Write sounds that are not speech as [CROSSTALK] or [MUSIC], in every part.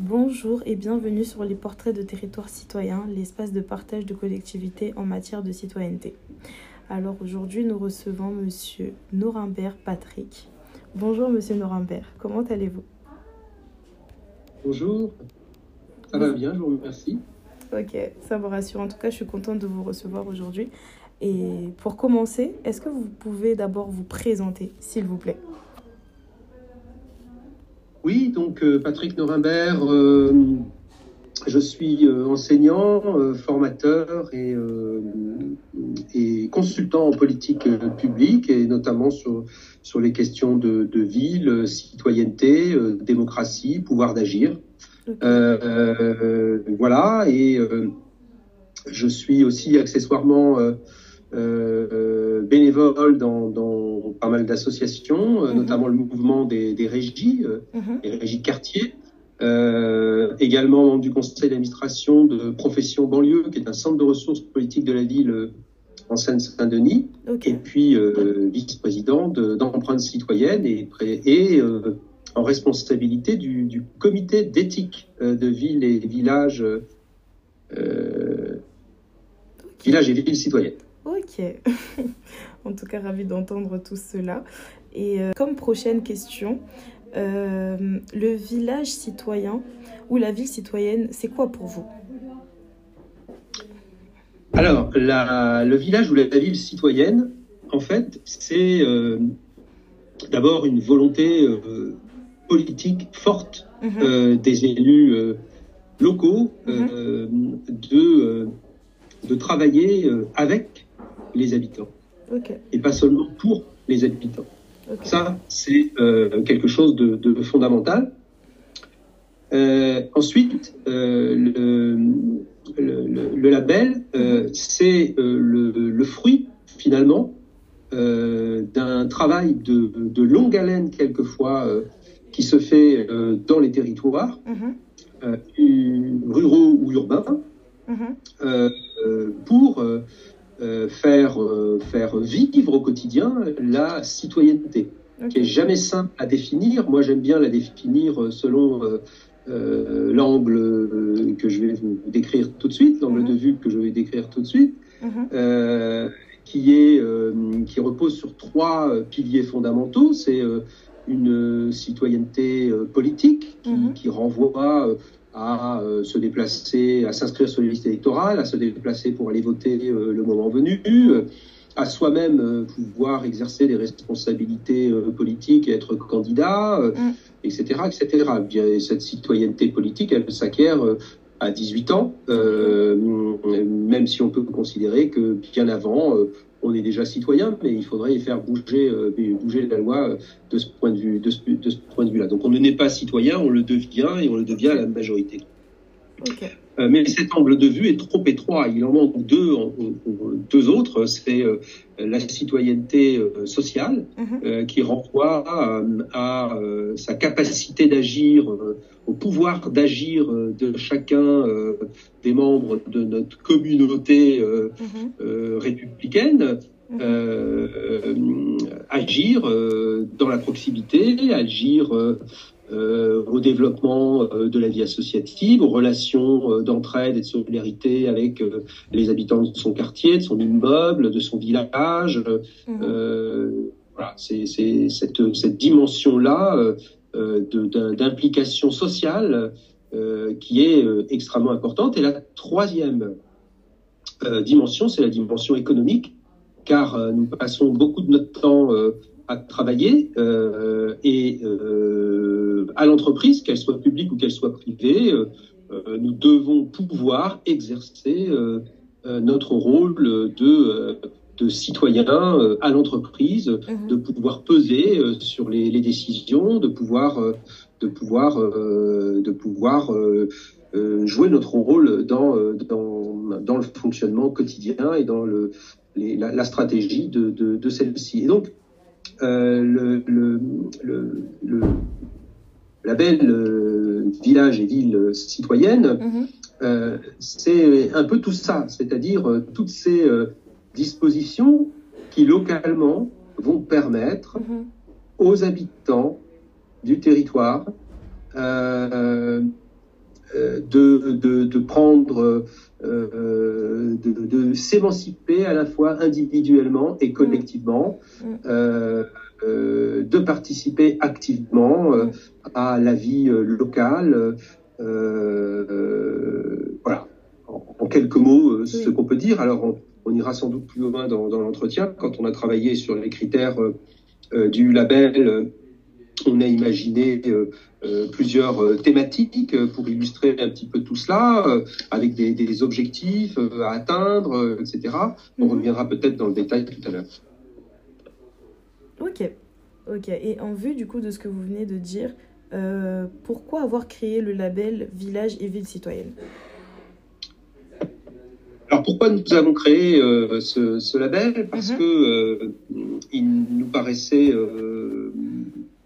Bonjour et bienvenue sur les portraits de territoire citoyen, l'espace de partage de collectivité en matière de citoyenneté. Alors aujourd'hui, nous recevons monsieur Norimbert Patrick. Bonjour monsieur Norimbert, comment allez-vous? Bonjour, ça va bien, je vous remercie. Ok, ça me rassure. En tout cas, je suis contente de vous recevoir aujourd'hui. Et pour commencer, est-ce que vous pouvez d'abord vous présenter, s'il vous plaît? Oui, donc euh, Patrick Norimbert, euh, je suis euh, enseignant, formateur et, et, consultant en politique publique et notamment sur, sur les questions de, de ville, citoyenneté, démocratie, pouvoir d'agir. voilà, et je suis aussi accessoirement euh, bénévole dans, dans, pas mal d'associations, euh, mhm. notamment le mouvement des, des régies, les régies quartier. Euh, également membre du conseil d'administration de Profession Banlieue, qui est un centre de ressources politiques de la ville en Seine-Saint-Denis, et puis vice-président d'Empreinte citoyenne et, et en responsabilité du, du comité d'éthique de ville et village, village et villes citoyennes. Ok. [LAUGHS] en tout cas, ravi d'entendre tout cela. Et euh, comme prochaine question, euh, le village citoyen ou la ville citoyenne, c'est quoi pour vous? Alors, le village ou la ville citoyenne, en fait, c'est euh, d'abord une volonté politique forte mhm. des élus locaux mhm. de, de travailler avec les habitants. Et pas seulement pour les habitants. Ça, c'est euh, quelque chose de, fondamental. Euh, ensuite, euh, le, label, c'est le, fruit, finalement, d'un travail de, longue haleine, quelquefois, qui se fait dans les territoires, mm-hmm. ruraux ou urbains, mm-hmm. pour euh, faire, euh, faire vivre au quotidien la citoyenneté, qui est jamais simple à définir. Moi, j'aime bien la définir euh, selon l'angle que je vais vous décrire tout de suite, l'angle de mhm. vue que je vais décrire tout de suite, mhm. qui, est, qui repose sur trois piliers fondamentaux. C'est une citoyenneté politique qui, mhm. qui renvoie à euh, se déplacer, à s'inscrire sur les listes électorales, à se déplacer pour aller voter euh, le moment venu, à soi-même pouvoir exercer des responsabilités euh, politiques et être candidat, etc., mm. etc. Bien, cette citoyenneté politique, elle s'acquiert à 18 ans, même si on peut considérer que bien avant, on est déjà citoyen, mais il faudrait faire bouger, euh, bouger la loi euh, de ce point de vue-là. Donc on ne n'est pas citoyen, on le devient et on le devient à la majorité. Euh, mais cet angle de vue est trop étroit. Il en manque deux, deux autres. C'est euh, la citoyenneté euh, sociale mhm. qui renvoie à, sa capacité d'agir, au pouvoir d'agir de chacun des membres de notre communauté mhm. républicaine. Mhm. agir dans la proximité, agir euh, au développement euh, de la vie associative, aux relations euh, d'entraide et de solidarité avec les habitants de son quartier, de son immeuble, de son village. Mhm. voilà, c'est cette, cette dimension-là d'implication sociale qui est extrêmement importante. Et la troisième dimension, c'est la dimension économique, car nous passons beaucoup de notre temps à travailler euh, et euh, à l'entreprise, qu'elle soit publique ou qu'elle soit privée, euh, nous devons pouvoir exercer notre rôle de, de citoyen à l'entreprise, mhm. de pouvoir peser sur les, les, décisions, de pouvoir de pouvoir de pouvoir jouer notre rôle dans, dans, dans le fonctionnement quotidien et dans le, les, la, la, stratégie de, de, de celle-ci. Et donc, le, le, le, label euh, village et ville citoyenne, mhm. euh, c'est un peu tout ça, c'est-à-dire toutes ces dispositions qui localement vont permettre mhm. aux habitants du territoire de prendre, de, s'émanciper à la fois individuellement et collectivement, de participer activement à la vie locale. voilà, en, quelques mots, ce qu'on peut dire. Alors, on, ira sans doute plus loin dans, dans l'entretien quand on a travaillé sur les critères du label on a imaginé euh, euh, plusieurs euh, thématiques pour illustrer un petit peu tout cela, avec des, objectifs à atteindre, etc. On mhm. reviendra peut-être dans le détail tout à l'heure. Ok, ok. Et en vue du coup de ce que vous venez de dire, pourquoi avoir créé le label Village et Ville citoyenne? Alors pourquoi nous avons créé ce, label? Parce mhm. que il nous paraissait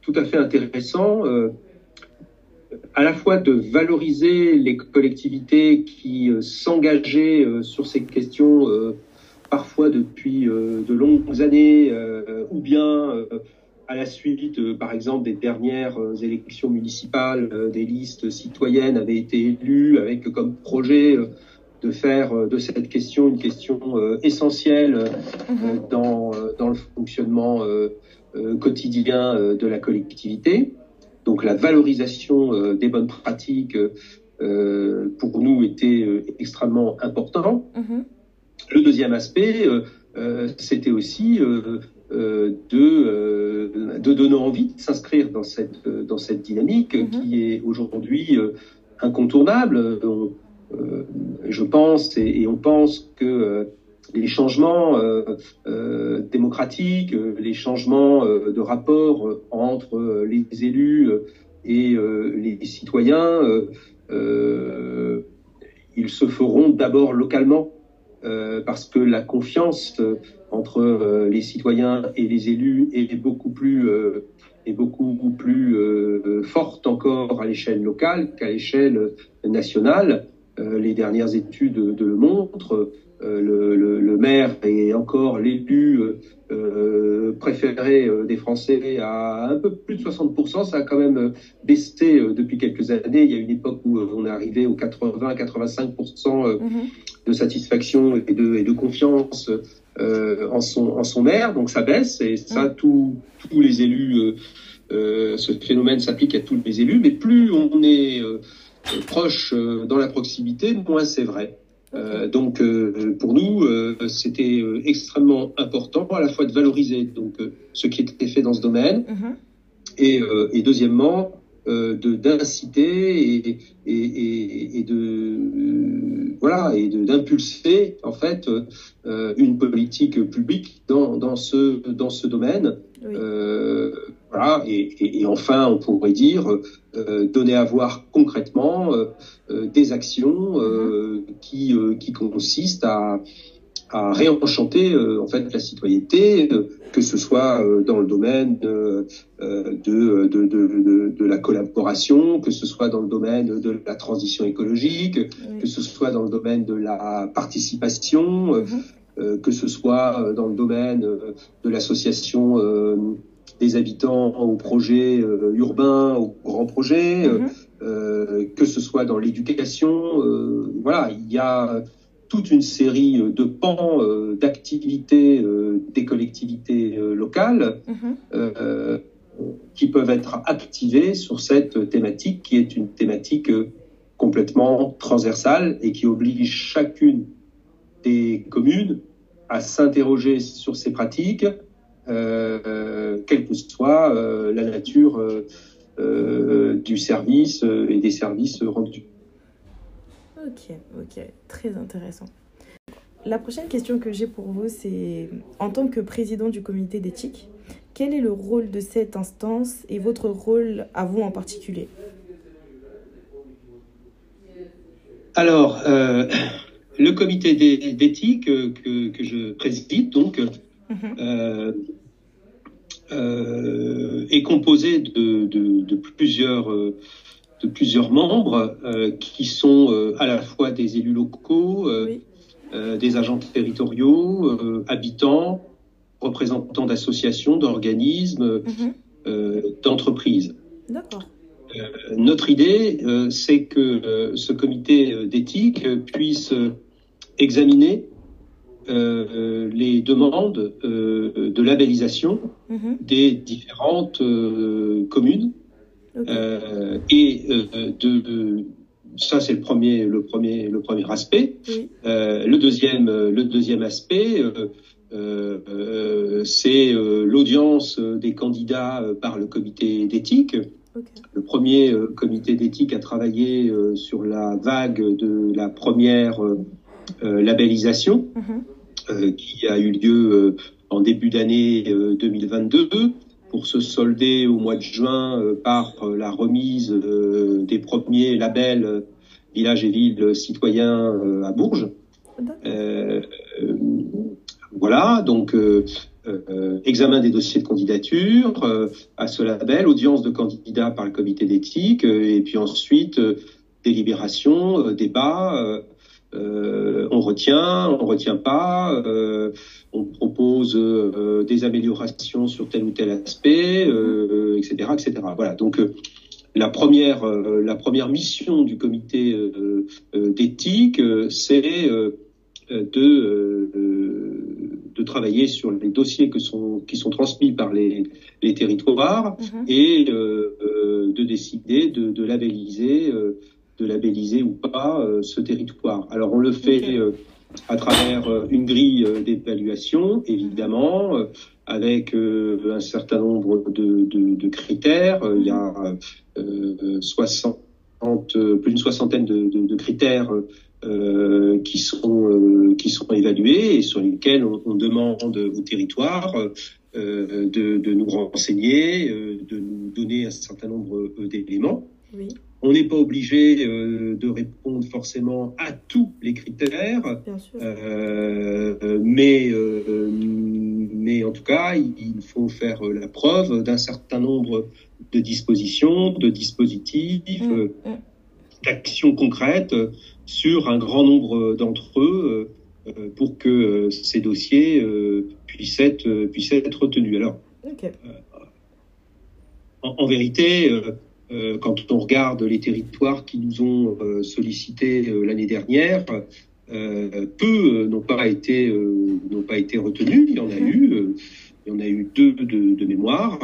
tout à fait intéressant, euh, à la fois de valoriser les collectivités qui euh, s'engageaient euh, sur ces questions parfois depuis de longues années, ou bien à la suite, par exemple, des dernières élections municipales, des listes citoyennes avaient été élues avec comme projet de faire de cette question une question essentielle mm-hmm. dans, dans le fonctionnement quotidien euh, de la collectivité. Donc la valorisation euh, des bonnes pratiques pour nous était extrêmement important. Mm-hmm. Le deuxième aspect, c'était aussi de, de donner envie de s'inscrire dans cette, dans cette dynamique mm-hmm. qui est aujourd'hui incontournable. je pense et, on pense que les changements euh, euh, démocratiques, euh, les changements de rapport entre les élus et les citoyens, ils se feront d'abord localement parce que la confiance entre les citoyens et les élus est beaucoup plus est beaucoup plus forte encore à l'échelle locale qu'à l'échelle nationale. les dernières études le montrent. Euh, le, le, maire est encore l'élu euh, euh, préféré des Français à un peu plus de 60%. Ça a quand même baissé depuis quelques années. Il y a une époque où on est arrivé aux 80-85% mhm. de satisfaction et de, et de confiance en, son, en son maire. Donc ça baisse et ça, mhm. tous les élus, ce phénomène s'applique à tous les élus. Mais plus on est proche dans la proximité, moins c'est vrai. Euh, donc euh, pour nous, euh, c'était extrêmement important à la fois de valoriser donc ce qui était fait dans ce domaine mhm. et, et, deuxièmement de d'inciter et, et, et, de voilà et d'impulser en fait une politique publique dans, dans ce dans ce domaine. Voilà et, enfin on pourrait dire euh, donner à voir concrètement euh, euh, des actions mhm. qui, qui consistent à, à réenchanter en fait la citoyenneté, que ce soit dans le domaine de, de, de, de, de, la collaboration, que ce soit dans le domaine de la transition écologique, que ce soit dans le domaine de la participation, mhm. que ce soit dans le domaine de l'association des habitants aux projets euh, urbains, aux grands projets, euh, mhm. euh, que ce soit dans l'éducation. voilà, il y a toute une série de pans d'activités des collectivités locales mhm. qui peuvent être activés sur cette thématique qui est une thématique complètement transversale et qui oblige chacune des communes à s'interroger sur ces pratiques, quelle que soit euh, la nature euh, du service et des services rendus. Ok, ok, très intéressant. La prochaine question que j'ai pour vous, c'est en tant que président du comité d'éthique, quel est le rôle de cette instance et votre rôle à vous en particulier? Alors, le comité d'éthique que, que, je préside, donc, Mhm. Euh, euh, est composé de, plusieurs de plusieurs membres euh, qui sont à la fois des élus locaux, des agents territoriaux, habitants, représentants d'associations, d'organismes, mhm. d'entreprises. notre idée, c'est que ce comité d'éthique puisse examiner les demandes de labellisation mhm. des différentes communes et de, ça c'est le premier, le premier, le premier aspect. le deuxième, le deuxième aspect, euh, c'est euh, l'audience des candidats euh, par le comité d'éthique. Le premier comité d'éthique a travaillé sur la vague de la première labellisation mhm. qui a eu lieu en début d'année 2022 pour se solder au mois de juin par la remise des premiers labels villages et villes citoyens à Bourges. Voilà, donc euh, euh, examen des dossiers de candidature euh, à ce label, audience de candidats par le comité d'éthique, et puis ensuite délibération, débat. On retient, on retient pas, on propose des améliorations sur tel ou tel aspect, etc., etc. Voilà. Donc la première, la première mission du comité d'éthique, c'est de de travailler sur les dossiers que sont, qui sont transmis par les, les territoires mhm. et euh, euh, de décider de, de labelliser, euh, de labelliser ou pas ce territoire. Alors on le fait à travers une grille d'évaluation, évidemment, avec un certain nombre de, de, de critères. Il y a 60, plus d'une soixantaine de, de critères euh, qui sont euh, qui sont évalués et sur lesquels on, on demande au territoire euh, de, de, nous renseigner, de nous donner un certain nombre d'éléments. Oui. On n'est pas obligé de répondre forcément à tous les critères, mais mais en tout cas, il faut faire la preuve d'un certain nombre de dispositions, de dispositifs, mmh, mmh. d'actions concrètes sur un grand nombre d'entre eux euh, pour que euh, ces dossiers euh, puissent être puissent être retenus. Alors, en, vérité, quand on regarde les territoires qui nous ont sollicité l'année dernière, peu n'ont pas été n'ont pas été retenus. Il y en a eu. Il y en a eu deux de, mémoire.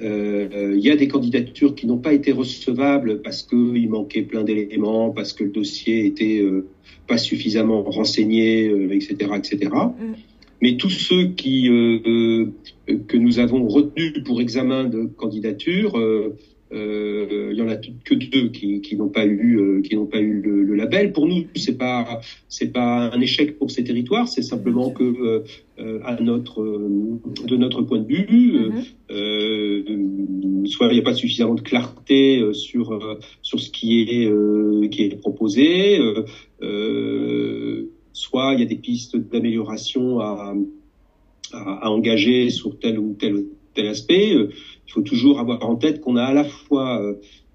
Euh, il y a des candidatures qui n'ont pas été recevables parce qu'il manquait plein d'éléments, parce que le dossier était euh, pas suffisamment renseigné, etc., euh, etc. Mm. Mais tous ceux qui que nous avons retenus pour examen de candidature euh, il y en a que deux qui, qui n'ont pas eu euh, qui n'ont pas eu le, label. Pour nous, c'est pas c'est pas un échec pour ces territoires, c'est simplement que euh, à notre de notre point de vue, mm-hmm. soit il n'y a pas suffisamment de clarté sur sur ce qui est qui est proposé, soit il y a des pistes d'amélioration à, à, à engager sur tel ou tel tel aspect. Euh, il faut toujours avoir en tête qu'on a à la fois euh,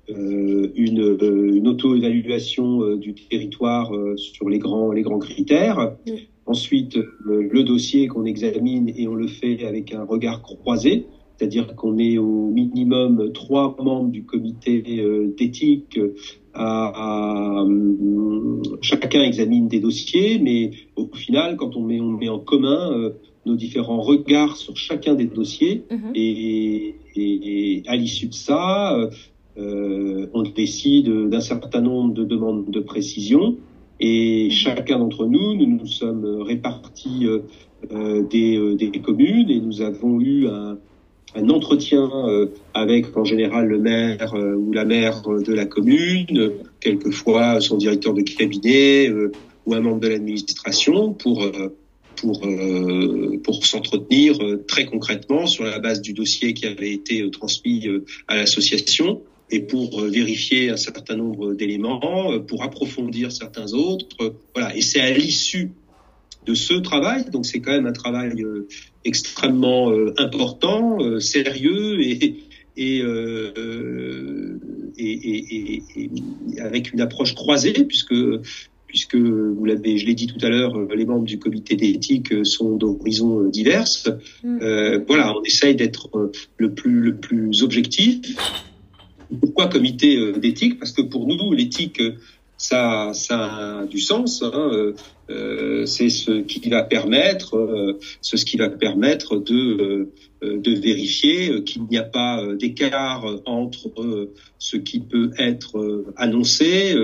euh, une, une auto-évaluation du territoire sur les grands, les grands critères. Ensuite, le dossier qu'on examine et on le fait avec un regard croisé, c'est-à-dire qu'on est au minimum trois membres du comité d'éthique à, chacun examine des dossiers, mais au final, quand on met, on met en commun nos différents regards sur chacun des dossiers mhm. et, et, à l'issue de ça, euh, on décide d'un certain nombre de demandes de précision et mhm. chacun d'entre nous, nous nous sommes répartis euh, euh des, euh, des, communes et nous avons eu un, un entretien euh, avec en général le maire ou la maire de la commune, quelquefois son directeur de cabinet ou un membre de l'administration pour pour euh, pour s'entretenir euh, très concrètement sur la base du dossier qui avait été euh, transmis à l'association et pour vérifier un certain nombre d'éléments, pour approfondir certains autres. Voilà. Et c'est à l'issue de ce travail, donc c'est quand même un travail extrêmement important, sérieux et et, et, avec une approche croisée, puisque puisque vous l'avez, je l'ai dit tout à l'heure, euh, les membres du comité d'éthique euh, sont d'horizons euh, diverses. Mm. Euh, voilà, on essaye d'être le plus le plus objectif, pourquoi comité d'éthique? Parce que pour nous, l'éthique, ça, ça a du sens. Hein, c'est ce qui va permettre, c'est ce qui va permettre de de vérifier qu'il n'y a pas d'écart entre ce qui peut être annoncé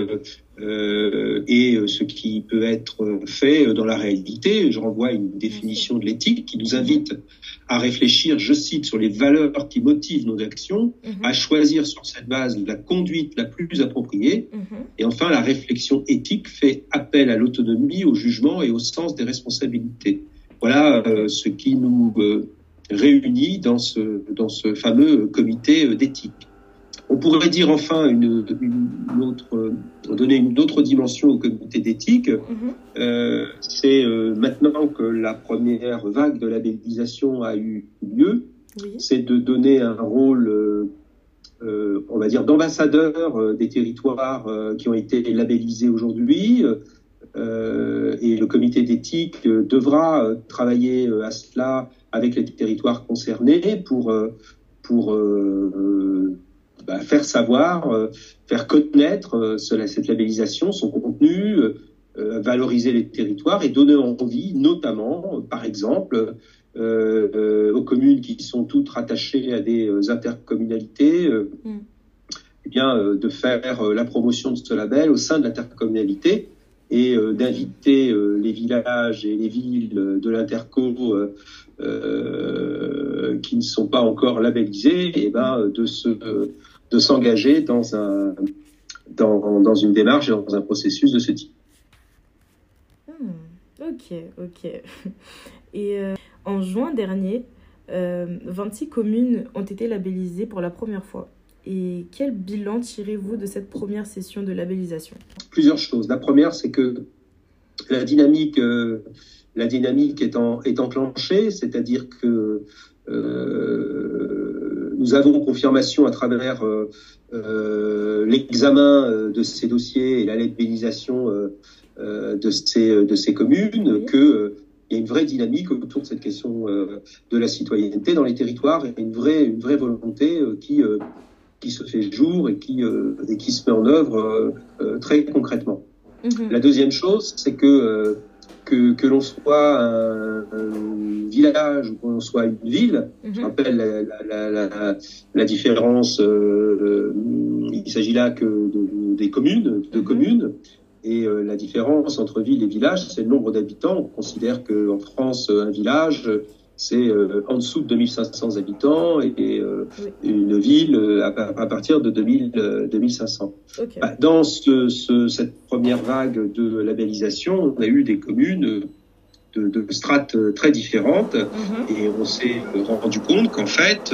euh, et euh, ce qui peut être fait dans la réalité. Je renvoie à une définition de l'éthique qui nous invite à réfléchir, je cite, sur les valeurs qui motivent nos actions, mhm. à choisir sur cette base la conduite la plus appropriée. Mhm. Et enfin, la réflexion éthique fait appel à l'autonomie, au jugement et au sens des responsabilités. Voilà euh, ce qui nous réunit dans ce, dans ce fameux comité d'éthique. On pourrait dire enfin une, une autre, donner une autre dimension au comité d'éthique. Mhm. euh, c'est euh, maintenant que la première vague de labellisation a eu lieu, oui. c'est de donner un rôle, euh, euh on va dire, d'ambassadeur euh, des territoires qui ont été labellisés aujourd'hui. Et le comité d'éthique devra travailler à cela avec les territoires concernés pour pour bah, faire savoir, euh, faire connaître euh, cette labellisation, son contenu, euh, valoriser les territoires et donner envie, notamment, par exemple, aux communes qui sont toutes rattachées à des intercommunalités, mm. eh bien, de faire la promotion de ce label au sein de l'intercommunalité et d'inviter les villages et les villes de l'interco qui ne sont pas encore labellisés, et eh ben, de se de s'engager dans, un, dans, dans, une démarche et dans un processus de ce type. Hmm, ok, ok. [LAUGHS] Et euh, en juin dernier, 26 euh, communes ont été labellisées pour la première fois. Et quel bilan tirez-vous de cette première session de labellisation? Plusieurs choses. La première, c'est que la dynamique, euh, la dynamique est, en, est enclenchée, c'est-à-dire que nous avons confirmation à travers euh, euh, l'examen euh, de ces dossiers et la labellisation de ces de ces communes que il y a une vraie dynamique autour de cette question de la citoyenneté dans les territoires et une vraie une vraie volonté qui qui se fait jour et qui et qui se met en œuvre très concrètement. Mm-hmm. La deuxième chose, c'est que que, que l'on soit un, village ou que l'on soit une ville, je mhm. rappelle la, la, la, la différence, euh, il s'agit là que de, des communes, de mhm. communes, et euh, la différence entre ville et village, c'est le nombre d'habitants. On considère qu'en France, un village, c'est euh, en dessous de 2500 habitants et, euh, une ville euh, à, à, partir de 2000, 2500. Okay. Bah, dans ce, ce, cette première vague de labellisation, on a eu des communes de, de strates très différentes mm-hmm. et on s'est rendu compte qu'en fait,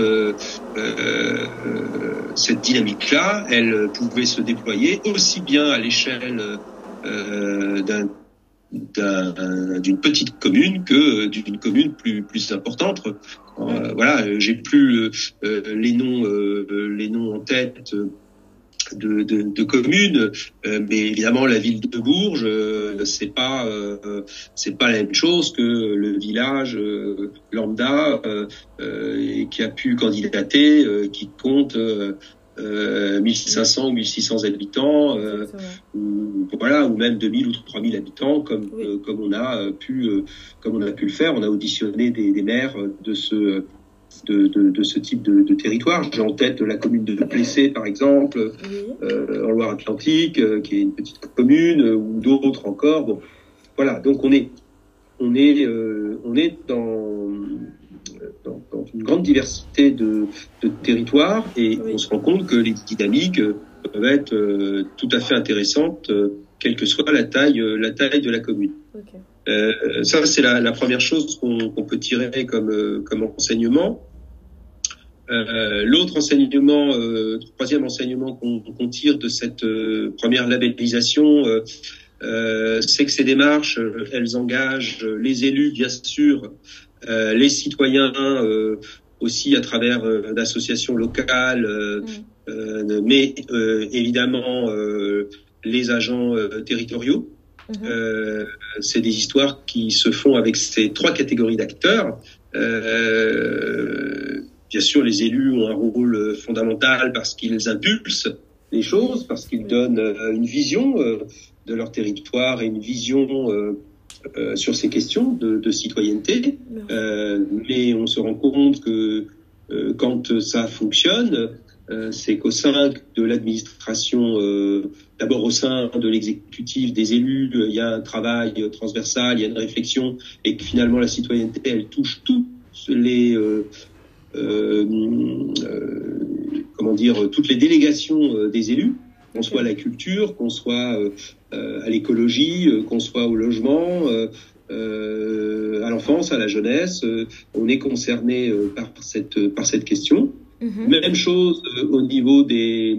cette dynamique-là, elle pouvait se déployer aussi bien à l'échelle d'un d'une petite commune que d'une commune plus plus importante. Euh, voilà, j'ai plus euh, les noms euh, les noms en tête. De, de, de, communes, mais évidemment la ville de Bourges, c'est pas c'est pas la même chose que le village lambda qui a pu candidater, qui compte 1500 ou 1600 habitants, euh, ou, voilà, ou même 2000 ou 3000 habitants, comme euh, comme on a euh, pu comme on a pu le faire. On a auditionné des, des maires de ce de, de, de, ce type de, de territoire. J'ai en tête la commune de Plessé, par exemple, en Loire-Atlantique, qui est une petite commune, ou d'autres encore. Bon, voilà. Donc on est on est on est dans dans, dans, une grande diversité de, de territoires et on se rend compte que les dynamiques euh, peuvent être euh, tout à fait intéressantes, euh, quelle que soit la taille, la taille de la commune. Okay. Ça, c'est la, la, première chose qu'on peut tirer comme, comme enseignement. Euh, L'autre enseignement, euh, troisième enseignement qu'on qu tire de cette première labellisation, c'est que ces démarches, elles engagent les élus, bien sûr, les citoyens euh, aussi à travers euh, d'associations locales, mm. mais évidemment les agents territoriaux. Mm-hmm. c'est des histoires qui se font avec ces trois catégories d'acteurs. bien sûr, les élus ont un rôle fondamental parce qu'ils impulsent les choses, parce qu'ils donnent une vision de leur territoire et une vision sur ces questions de, de citoyenneté. mais on se rend compte que quand ça fonctionne, euh, c'est qu'au sein de l'administration, euh, d'abord au sein de l'exécutif, des élus, il y a un travail transversal, il y a une réflexion, et que finalement la citoyenneté, elle touche toutes les euh, comment dire toutes les délégations des élus, qu'on soit à la culture, qu'on soit à l'écologie, qu'on soit au logement. à l'enfance, à la jeunesse, on est concerné par cette par cette question. Mhm. Même chose euh, au niveau des,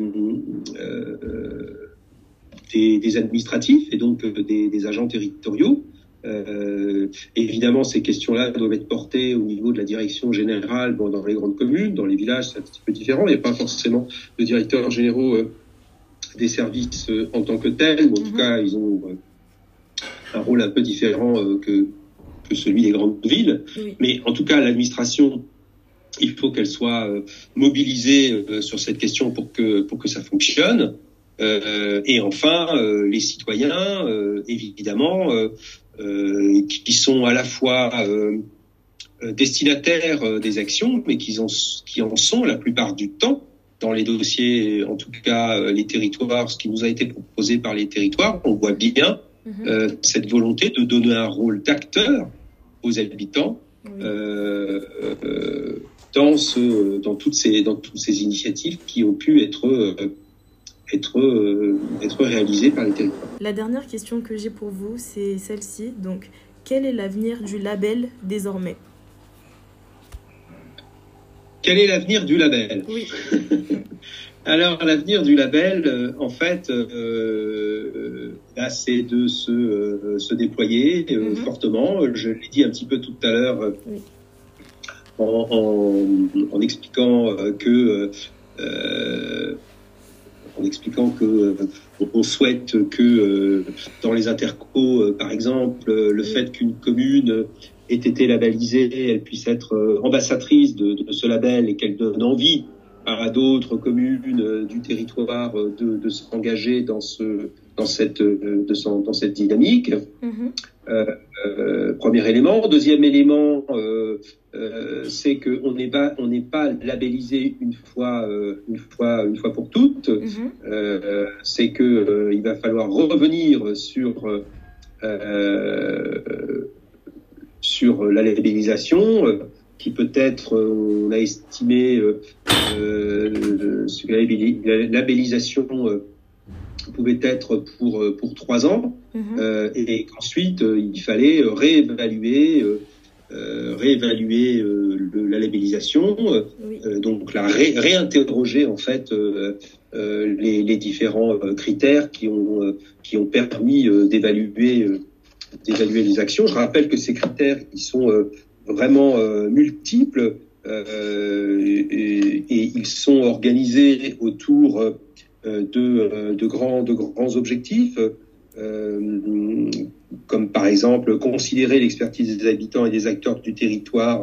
euh, des, administratifs et donc euh, des, agents territoriaux. évidemment, ces questions-là doivent être portées au niveau de la direction générale bon, dans les grandes communes, dans les villages, c'est un petit peu différent. Il n'y a pas forcément de directeurs généraux des services en tant que tels, ou en tout mhm. cas, ils ont un rôle un peu différent que, que celui des grandes villes. Mais en tout cas, l'administration il faut qu'elle soit euh, mobilisée euh, sur cette question pour que pour que ça fonctionne. Euh, et enfin, les citoyens, évidemment, qui sont à la fois destinataires des actions, mais qui en sont la plupart du temps dans les dossiers, en tout cas les territoires, ce qui nous a été proposé par les territoires, on voit bien mm-hmm. cette volonté de donner un rôle d'acteur aux habitants dans, ce, dans, toutes ces, dans toutes ces initiatives qui ont pu être, euh, être, euh, être réalisées par les territoires. La dernière question que j'ai pour vous, c'est celle-ci. Donc, quel est l'avenir du label désormais? Quel est l'avenir du label Oui. [LAUGHS] Alors, l'avenir du label, euh, en fait, euh, là, c'est de se, se déployer mm-hmm. fortement. Je l'ai dit un petit peu tout à l'heure. Oui en, en, expliquant euh, que euh, en expliquant que on souhaite que dans les intercos, par exemple, le fait qu'une commune ait été labellisée, elle puisse être ambassadrice de, de ce label et qu'elle donne envie à d'autres communes du territoire de, de s'engager dans ce dans cette de, dans cette dynamique. Mm-hmm. Euh, euh, premier élément. Deuxième élément, euh, euh c'est qu'on n'est pas on n'est pas labellisé une fois une fois une fois pour toutes. Mm-hmm. c'est que il va falloir revenir sur sur la labellisation qui peut-être, on a estimé, euh, la labellisation pouvait être pour euh, pour trois ans mhm. euh, et, qu'ensuite euh, il fallait réévaluer réévaluer la labellisation, donc la réinterroger en fait les, les, différents critères qui ont qui ont permis d'évaluer d'évaluer les actions. Je rappelle que ces critères ils sont vraiment multiples et, et, ils sont organisés autour euh, de, euh, de, grands, de grands objectifs, euh, comme par exemple considérer l'expertise des habitants et des acteurs du territoire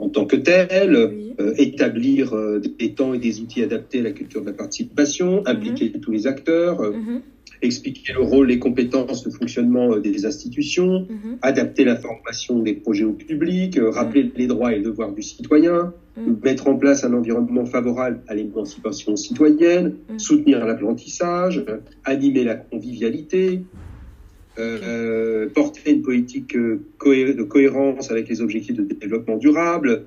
en tant que tel, établir des temps et des outils adaptés à la culture de la participation, impliquer mhm. tous les acteurs, mhm. expliquer le rôle, les compétences, le fonctionnement euh, des institutions, mhm. adapter la formation des projets au public, euh, rappeler les droits et les devoirs du citoyen, mettre en place un environnement favorable à l'émancipation citoyenne, soutenir l'apprentissage, animer la convivialité, euh, porter une politique de cohérence avec les objectifs de développement durable,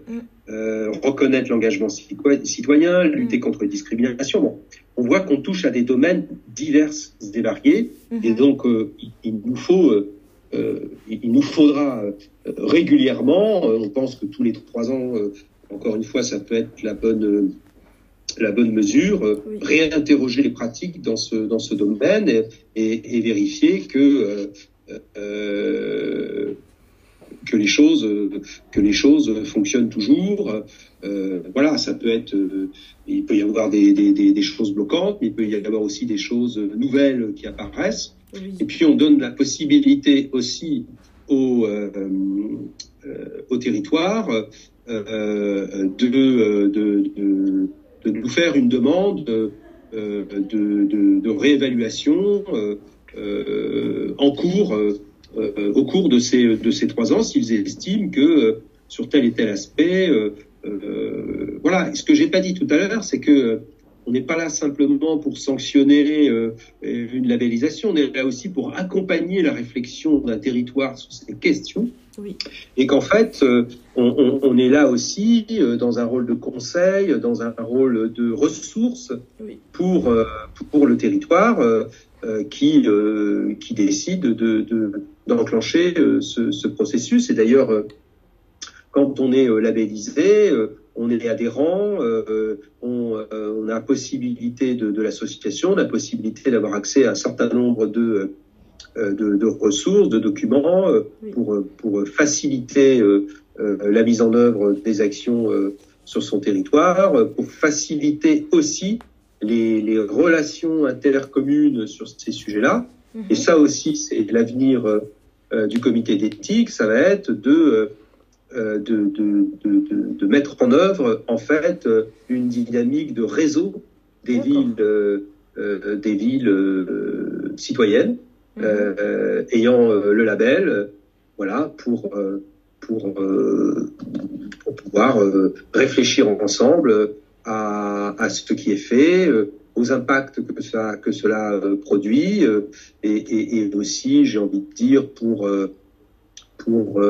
reconnaître l'engagement citoyen, lutter contre les discriminations. Bon, on voit qu'on touche à des domaines divers et variés, et mhm. donc euh, il, nous faut, euh, euh, il nous faudra régulièrement, on pense que tous les trois ans, encore une fois, ça peut être la bonne la bonne mesure, réinterroger les pratiques dans ce dans ce domaine et, et, vérifier que que les choses que les choses fonctionnent toujours. Euh, voilà, ça peut être, euh, il peut y avoir des, des, des, choses bloquantes, mais il peut y avoir aussi des choses nouvelles qui apparaissent. Et puis on donne la possibilité aussi au, euh, au territoire de, de, de, de, nous faire une demande de, de, réévaluation en cours au cours de ces, de ces trois ans s'ils estiment que sur tel et tel aspect, voilà. Ce que j'ai pas dit tout à l'heure, c'est que on n'est pas là simplement pour sanctionner euh, une labellisation, on est là aussi pour accompagner la réflexion d'un territoire sur ces questions. Oui. Et qu'en fait, euh, on, on, est là aussi euh, dans un rôle de conseil, dans un rôle de ressources oui. pour, pour le territoire qui, qui décide de, d'enclencher ce, ce, processus. Et d'ailleurs, quand on est labellisé, on est adhérent, euh, on, euh, on, a la possibilité de, de l'association, on a la possibilité d'avoir accès à un certain nombre de, euh, de, de ressources, de documents pour, pour faciliter la mise en œuvre des actions sur son territoire, pour faciliter aussi les, les relations intercommunes sur ces sujets-là. Mhm. Et ça aussi, c'est l'avenir du comité d'éthique, ça va être de euh, de, de, de, de, mettre en œuvre en fait euh, une dynamique de réseau des villes, euh, des villes citoyennes mhm. ayant le label, voilà, pour pour, pour pouvoir réfléchir ensemble à, à ce qui est fait, aux impacts que, ça, que cela produit, et, et, et aussi, j'ai envie de dire, pour, pour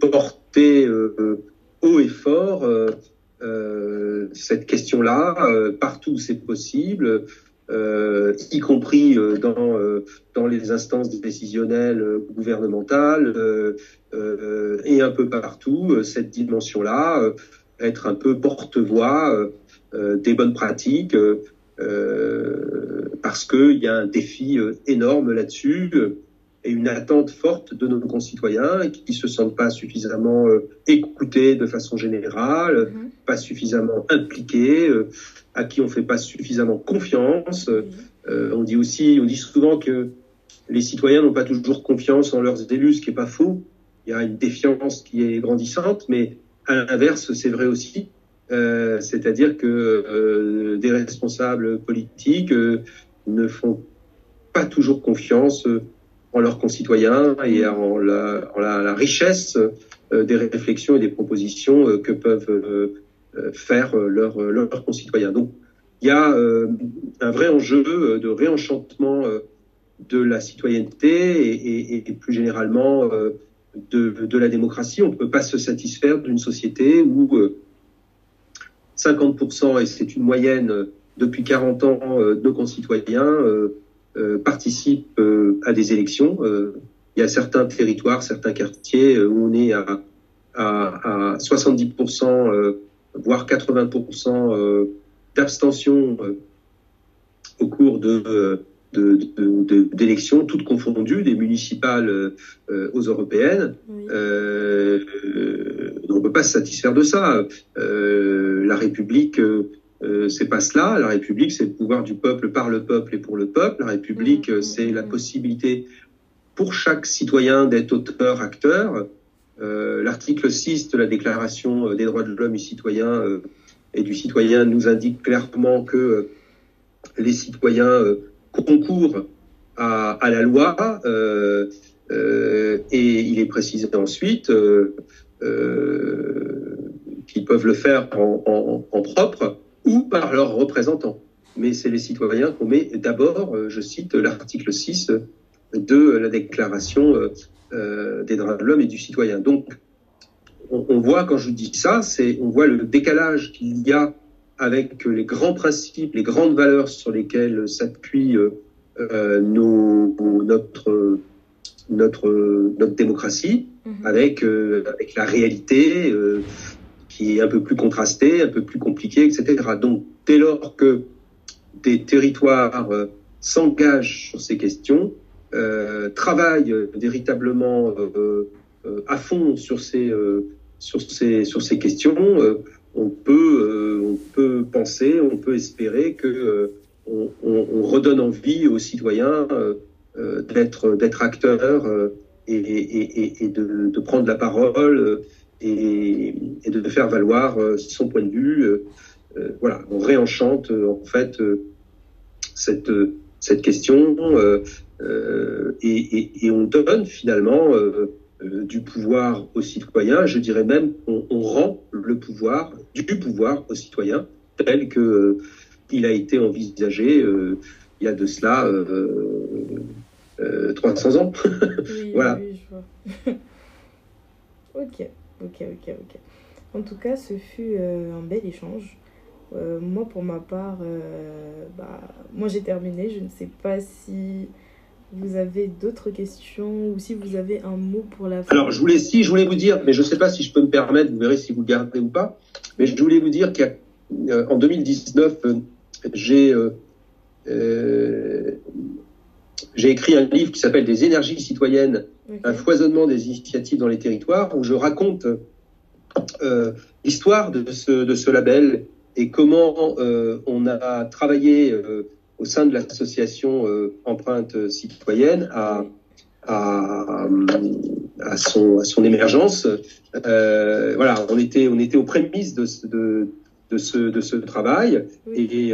porter euh, haut et fort euh, euh, cette question-là partout où c'est possible. Y compris dans, dans les instances décisionnelles gouvernementales et un peu partout, cette dimension-là, être un peu porte-voix des bonnes pratiques, parce qu'il y a un défi énorme là-dessus et une attente forte de nos concitoyens qui ne se sentent pas suffisamment euh, écoutés de façon générale, mhm. pas suffisamment impliqués, euh, à qui on fait pas suffisamment confiance. Euh, on dit aussi, on dit souvent que les citoyens n'ont pas toujours confiance en leurs élus, ce qui est pas faux. Il y a une défiance qui est grandissante, mais à l'inverse, c'est vrai aussi. C'est-à-dire que des responsables politiques ne font pas toujours confiance en leurs concitoyens et en la, richesse euh, des réflexions et des propositions euh, que peuvent euh, faire leurs, concitoyens. Donc, il y a un vrai enjeu de réenchantement de la citoyenneté et, plus généralement de, la démocratie. On ne peut pas se satisfaire d'une société où 50%, et c'est une moyenne depuis 40 ans, de concitoyens participent euh, à des élections. Euh, il y a certains territoires, certains quartiers où on est à, à, à 70%, voire 80% d'abstention au cours de d'élections, de, de, toutes confondues, des municipales euh, aux européennes. Euh, on ne peut pas se satisfaire de ça. Euh, la République euh, c'est pas cela. La République, c'est le pouvoir du peuple par le peuple et pour le peuple. La République, mmh, mmh, c'est la mmh. possibilité pour chaque citoyen d'être auteur, acteur. Euh, L'article 6 de la Déclaration euh, des droits de l'homme et citoyen euh, et du citoyen nous indique clairement que les citoyens concourent à, à, la loi et il est précisé ensuite qu'ils peuvent le faire en, en, en propre ou par leurs représentants. Mais c'est les citoyens qu'on met d'abord, euh, je cite l'article 6 de la Déclaration euh, euh, des droits de l'homme et du citoyen. Donc, on, voit, quand je dis ça, c'est on voit le décalage qu'il y a avec les grands principes, les grandes valeurs sur lesquelles s'appuie euh, notre notre notre démocratie, mm-hmm. avec avec la réalité qui est un peu plus contrasté, un peu plus compliqué, etc. Donc, dès lors que des territoires euh, s'engagent sur ces questions, euh, travaillent véritablement euh, à fond sur ces, sur ces, sur ces questions, on, peut, on peut penser, on peut espérer que on, on, redonne envie aux citoyens d'être d'être acteurs et, de, prendre la parole et, de faire valoir son point de vue. voilà, on réenchante en fait cette, cette question et, et, on donne finalement du pouvoir aux citoyens. Je dirais même qu'on on rend le pouvoir, du pouvoir aux citoyens tel que il a été envisagé il y a de cela 300 ans. [LAUGHS] voilà. [LAUGHS] ok, ok, ok, ok. En tout cas, ce fut euh, un bel échange. Euh, moi, pour ma part, euh, bah, moi j'ai terminé. Je ne sais pas si vous avez d'autres questions ou si vous avez un mot pour la fin. Alors, je voulais, si, je voulais vous dire, mais je ne sais pas si je peux me permettre, vous verrez si vous le gardez ou pas, mais je voulais vous dire qu'en 2019, j'ai j'ai écrit un livre qui s'appelle Des énergies citoyennes, un foisonnement des initiatives dans les territoires, où je raconte euh, l'histoire de ce, de ce label et comment euh, on a travaillé euh, au sein de l'association Empreinte citoyenne à, à, à, son, à son émergence. Voilà, on était, on était aux prémices de, de, de ce, de ce travail. Et,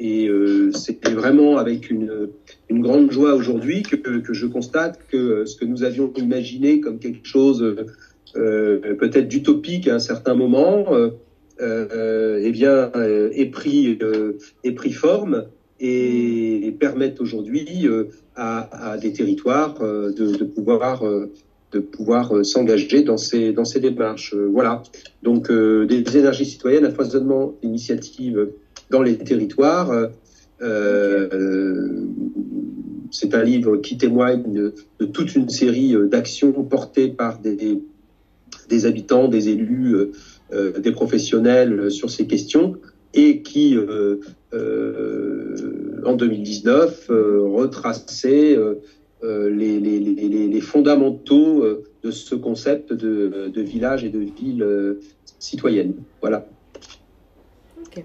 et c'était vraiment avec une, une grande joie aujourd'hui que, je constate que ce que nous avions imaginé comme quelque chose euh, peut-être d'utopique à un certain moment, euh, eh bien, est pris, forme et, et permettent aujourd'hui à, des territoires de, pouvoir euh, s'engager dans ces, démarches. Euh, voilà. Donc, euh, des énergies citoyennes, un foisonnement d'initiatives dans les territoires. C'est un livre qui témoigne de, toute une série d'actions portées par des, habitants, des élus, des professionnels sur ces questions et qui, en 2019, retraçait euh, les, fondamentaux euh, de ce concept de, village et de ville euh, citoyenne. Voilà. Ok,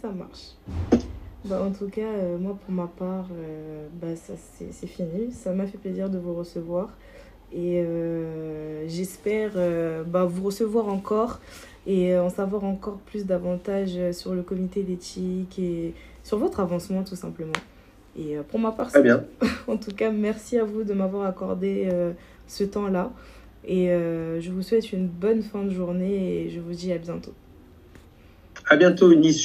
ça marche. Bah, en tout cas, moi pour ma part, bah, ça c'est fini. Ça m'a fait plaisir de vous recevoir et j'espère bah, vous recevoir encore et en savoir encore plus davantage sur le comité d'éthique et sur votre avancement tout simplement. Et euh, pour ma part, Très bien. [LAUGHS] en tout cas, merci à vous de m'avoir accordé euh, ce temps-là. Et euh, je vous souhaite une bonne fin de journée et je vous dis à bientôt. À bientôt, Nice.